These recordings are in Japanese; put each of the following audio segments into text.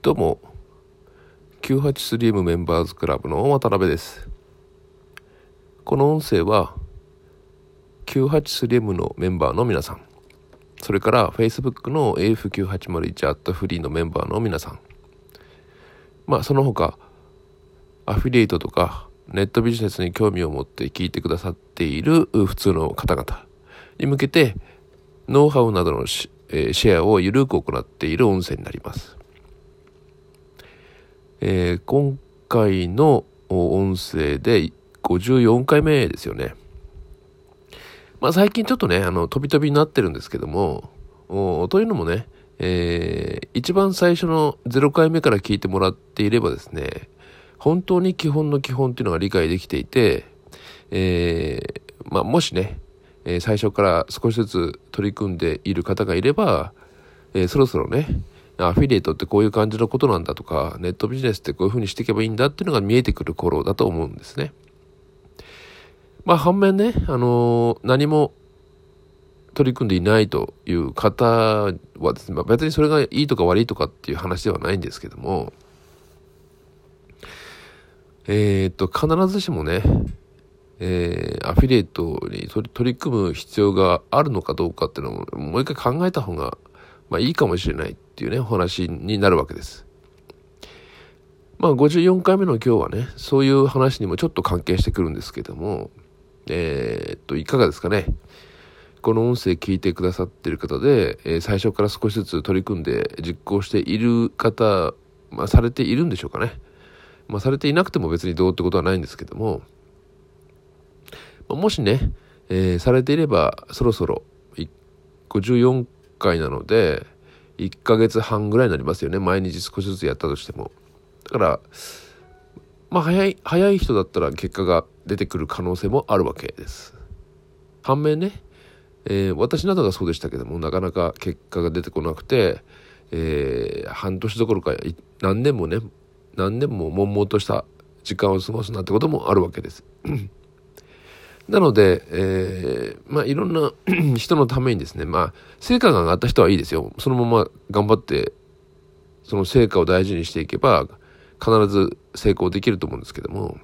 どうも 983M メンバーズクラブの渡辺です。この音声は 983M のメンバーの皆さん。それから Facebook の AF9801 アットフリーのメンバーの皆さん。まあその他アフィリエイトとかネットビジネスに興味を持って聞いてくださっている普通の方々に向けてノウハウなどのシェアを緩く行っている音声になります。えー、今回の音声で54回目ですよね。まあ最近ちょっとね、あの、飛び飛びになってるんですけども、というのもね、えー、一番最初の0回目から聞いてもらっていればですね、本当に基本の基本っていうのが理解できていて、えー、まあもしね、え、最初から少しずつ取り組んでいる方がいれば、えー、そろそろね、アフィリエイトってこういう感じのことなんだとか、ネットビジネスってこういうふうにしていけばいいんだっていうのが見えてくる頃だと思うんですね。まあ反面ね、あのー、何も取り組んでいないという方はですね、まあ、別にそれがいいとか悪いとかっていう話ではないんですけども、えー、っと、必ずしもね、えー、アフィリエイトに取り組む必要があるのかどうかっていうのをもう一回考えた方が、まあ、いいかもしれないっていうね、お話になるわけです。まあ、54回目の今日はね、そういう話にもちょっと関係してくるんですけども、えー、っと、いかがですかね。この音声聞いてくださってる方で、えー、最初から少しずつ取り組んで実行している方、まあ、されているんでしょうかね。まあ、されていなくても別にどうってことはないんですけども、まもしね、えー、されていればそろそろ54回なので1ヶ月半ぐらいになりますよね。毎日少しずつやったとしても。だからまあ早い早い人だったら結果が出てくる可能性もあるわけです。反面ね、えー、私などがそうでしたけどもなかなか結果が出てこなくて、えー、半年どころか何年もね何年も悶々とした時間を過ごすなんてこともあるわけです。なので、えー、まあいろんな 人のためにですね、まあ成果が上がった人はいいですよ。そのまま頑張って、その成果を大事にしていけば、必ず成功できると思うんですけども、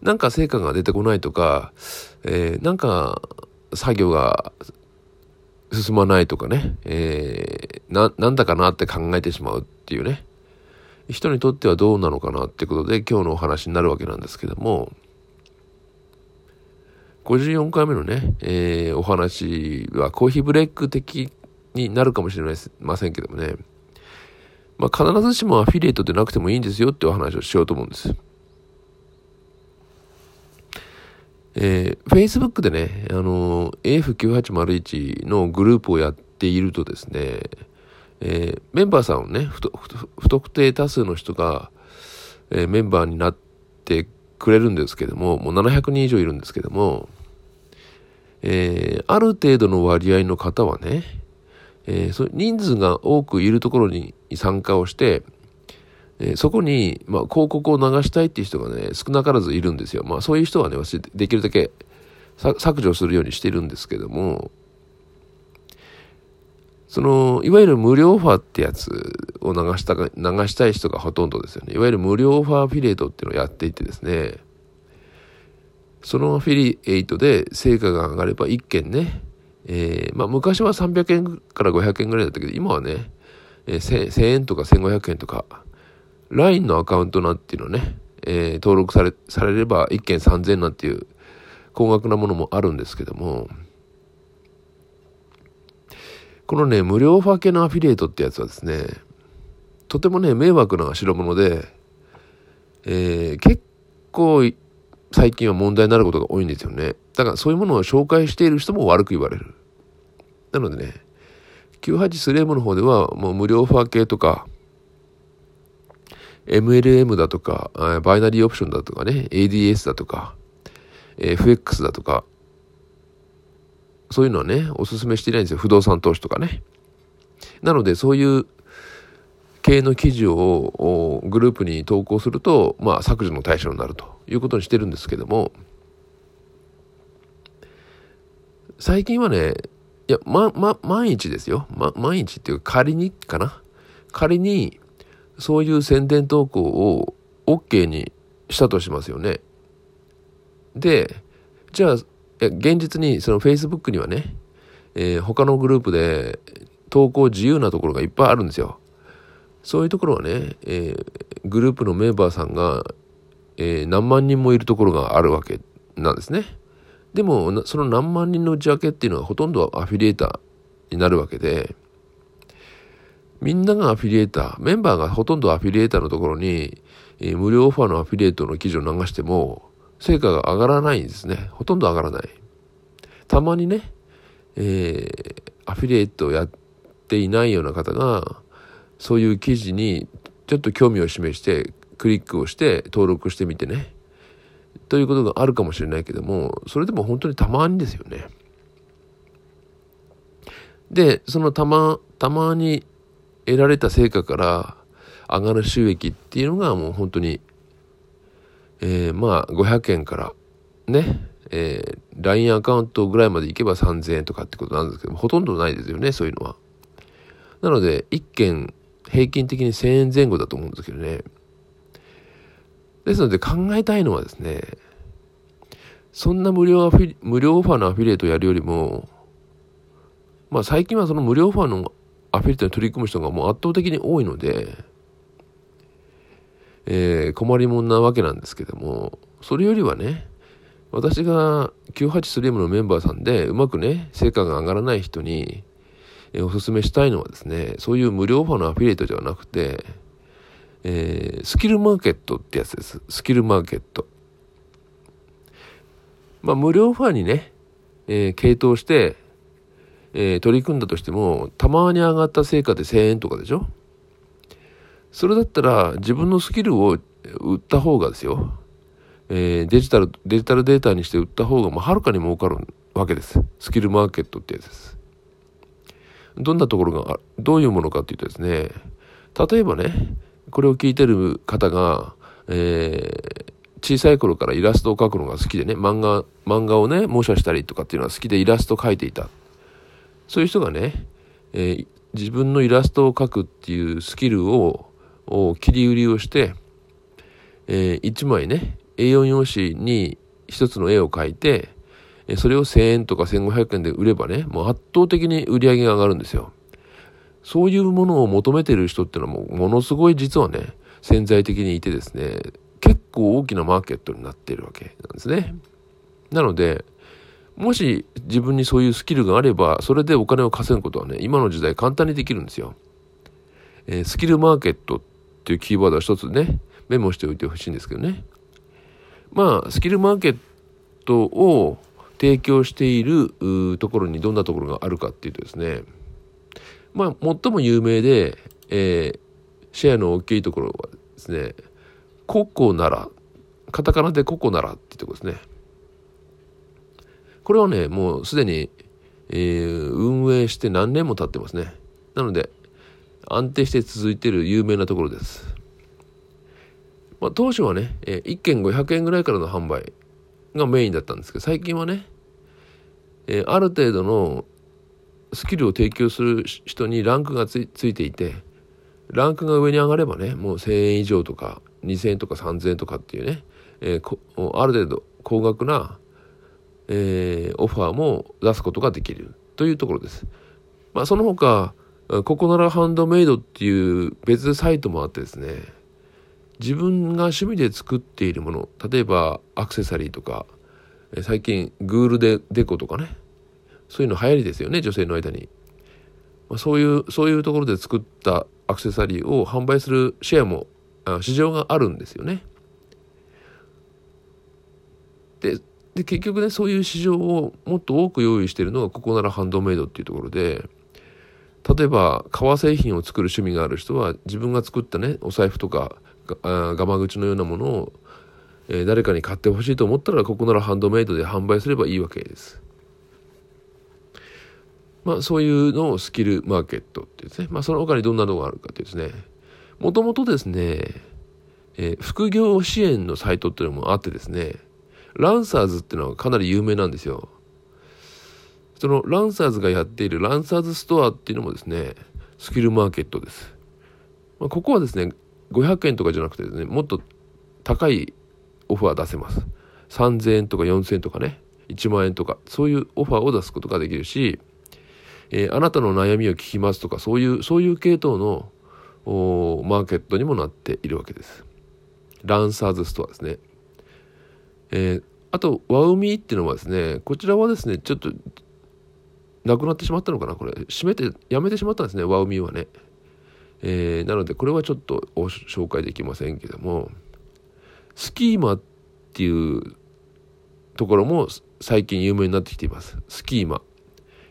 なんか成果が出てこないとか、えー、なんか作業が進まないとかね、えー、な、なんだかなって考えてしまうっていうね、人にとってはどうなのかなってことで今日のお話になるわけなんですけども、54回目のね、えー、お話はコーヒーブレイク的になるかもしれませんけどもね、まあ、必ずしもアフィリエイトでなくてもいいんですよってお話をしようと思うんです。えー、Facebook でね、あの、AF9801 のグループをやっているとですね、えー、メンバーさんをね不、不特定多数の人が、えー、メンバーになってくれるんですけども、もう700人以上いるんですけども、えー、ある程度の割合の方はね、えー、そ人数が多くいるところに参加をして、えー、そこに、まあ、広告を流したいっていう人がね、少なからずいるんですよ。まあ、そういう人はね、私できるだけ削除するようにしてるんですけども、その、いわゆる無料オファーってやつを流した流したい人がほとんどですよね。いわゆる無料オファーアフィリエイトっていうのをやっていてですね、そのアフィリエイトで成果が上がれば1件ね、えー、まあ昔は300円から500円ぐらいだったけど、今はね、えー、1000円とか1500円とか、LINE のアカウントなんていうのね、えー、登録され、されれば1件3000円なんていう高額なものもあるんですけども、このね、無料ファー系のアフィリエイトってやつはですね、とてもね、迷惑な代物で、えー、結構最近は問題になることが多いんですよね。だからそういうものを紹介している人も悪く言われる。なのでね、983M の方ではもう無料オファー系とか、MLM だとか、バイナリーオプションだとかね、ADS だとか、FX だとか、そういうのはね、おすすめしていないんですよ。不動産投資とかね。なので、そういう系の記事をグループに投稿すると、まあ、削除の対象になるということにしてるんですけども、最近はね、いや、ま、ま、万一ですよ。ま、万一っていうか仮にかな。仮にそういう宣伝投稿を OK にしたとしますよね。で、じゃあ、現実にその Facebook にはね、えー、他のグループで投稿自由なところがいっぱいあるんですよ。そういうところはね、えー、グループのメンバーさんが、えー、何万人もいるところがあるわけなんですね。でも、その何万人の内訳っていうのはほとんどアフィリエーターになるわけで、みんながアフィリエーター、メンバーがほとんどアフィリエーターのところに、えー、無料オファーのアフィリエイトの記事を流しても、成果が上がらないんですね。ほとんど上がらない。たまにね、えー、アフィリエイトをやっていないような方が、そういう記事にちょっと興味を示して、クリックをして登録してみてね。ということがあるかもしれないけども、それでも本当にたまにですよね。で、そのたま、たまに得られた成果から上がる収益っていうのがもう本当に、えー、まあ500円からね、えー、LINE アカウントぐらいまでいけば3000円とかってことなんですけども、ほとんどないですよね、そういうのは。なので、1件平均的に1000円前後だと思うんですけどね。ですので考えたいのはですね、そんな無料アフィ無料オファーのアフィリエイトをやるよりも、まあ最近はその無料オファーのアフィリエイトに取り組む人がもう圧倒的に多いので、えー、困りもんなわけなんですけども、それよりはね、私が 98-3M のメンバーさんでうまくね、成果が上がらない人に、えー、お勧めしたいのはですね、そういう無料オファーのアフィリエイトではなくて、えー、スキルマーケットってやつです。スキルマーケット。まあ、無料オファーにね、えー、系統して、えー、取り組んだとしても、たまに上がった成果で1000円とかでしょ？それだったら自分のスキルを売った方がですよ、えー、デジタル、デジタルデータにして売った方が、まあ、はるかに儲かるわけです。スキルマーケットってやつです。どんなところが、どういうものかっていうとですね、例えばね、これを聞いてる方が、えー、小さい頃からイラストを描くのが好きでね、漫画、漫画をね、模写したりとかっていうのは好きでイラストを描いていた。そういう人がね、えー、自分のイラストを描くっていうスキルをを切り売りをして、えー、1枚ね A4 用紙に1つの絵を描いてそれを1000円とか1500円で売ればねもう圧倒的に売り上げが上がるんですよ。そういうものを求めてる人っていうのはもうものすごい実はね潜在的にいてですね結構大きなマーケットになってるわけなんですね。なのでもし自分にそういうスキルがあればそれでお金を稼ぐことはね今の時代簡単にできるんですよ、えー、スキルマーケットっていうキーワードは一つね、メモしておいてほしいんですけどね。まあ、スキルマーケットを提供しているところにどんなところがあるかっていうとですね、まあ、最も有名で、えー、シェアの大きいところはですね、ココなら、カタカナでココならっていうところですね。これはね、もうすでに、えー、運営して何年も経ってますね。なので、安定して続いている有名なところです。まあ、当初はね、え1件500円ぐらいからの販売がメインだったんですけど、最近はね、えある程度のスキルを提供する人にランクがついていて、ランクが上に上がればね、もう1000円以上とか2000円とか3000円とかっていうね、えー、ある程度高額な、えー、オファーも出すことができるというところです。まあ、その他、ここならハンドメイドっていう別サイトもあってですね、自分が趣味で作っているもの、例えばアクセサリーとか、最近グールデデコとかね、そういうの流行りですよね、女性の間に。まあ、そういう、そういうところで作ったアクセサリーを販売するシェアも、あ市場があるんですよね。で、で結局ね、そういう市場をもっと多く用意しているのがここならハンドメイドっていうところで、例えば革製品を作る趣味がある人は自分が作ったねお財布とかガマ口のようなものを、えー、誰かに買ってほしいと思ったらここならハンドメイドで販売すればいいわけです。まあそういうのをスキルマーケットってですね。まあその他にどんなのがあるかってですね。もともとですね、えー、副業支援のサイトっていうのもあってですね、ランサーズっていうのはかなり有名なんですよ。そのランサーズがやっているランサーズストアっていうのもですね、スキルマーケットです。まあ、ここはですね、500円とかじゃなくてですね、もっと高いオファー出せます。3000円とか4000円とかね、1万円とか、そういうオファーを出すことができるし、えー、あなたの悩みを聞きますとか、そういう、そういう系統のマーケットにもなっているわけです。ランサーズストアですね。えー、あと、ワウミーっていうのはですね、こちらはですね、ちょっと、なくなってしまったのかなこれ、閉めて、やめてしまったんですね、ワウミーはね。えー、なので、これはちょっと紹介できませんけども、スキーマっていうところも最近有名になってきています。スキーマ。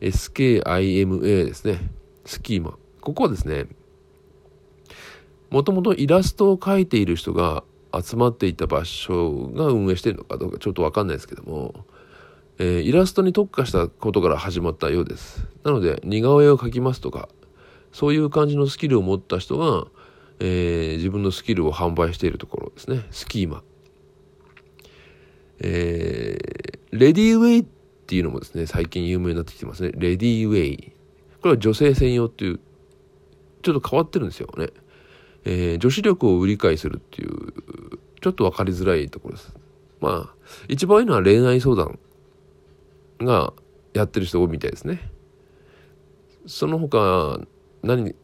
SKIMA ですね。スキーマ。ここはですね、もともとイラストを描いている人が集まっていた場所が運営しているのかどうかちょっとわかんないですけども、えー、イラストに特化したことから始まったようです。なので、似顔絵を描きますとか、そういう感じのスキルを持った人が、えー、自分のスキルを販売しているところですね。スキーマ。えー、レディーウェイっていうのもですね、最近有名になってきてますね。レディーウェイ。これは女性専用っていう、ちょっと変わってるんですよね。えー、女子力を売り買いするっていう、ちょっと分かりづらいところです。まあ、一番いいのは恋愛相談がやってる人多いみたいですね。その他、何、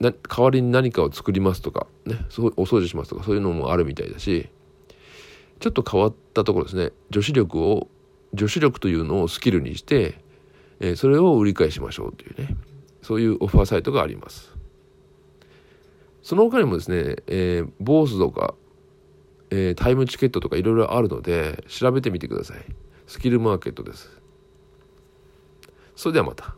な代わりに何かを作りますとか、ね、そうお掃除しますとか、そういうのもあるみたいだし、ちょっと変わったところですね。女子力を、女子力というのをスキルにして、えー、それを売り買いしましょうというね、そういうオファーサイトがあります。その他にもですね、えー、ボースとか、えー、タイムチケットとかいろいろあるので、調べてみてください。スキルマーケットです。それではまた。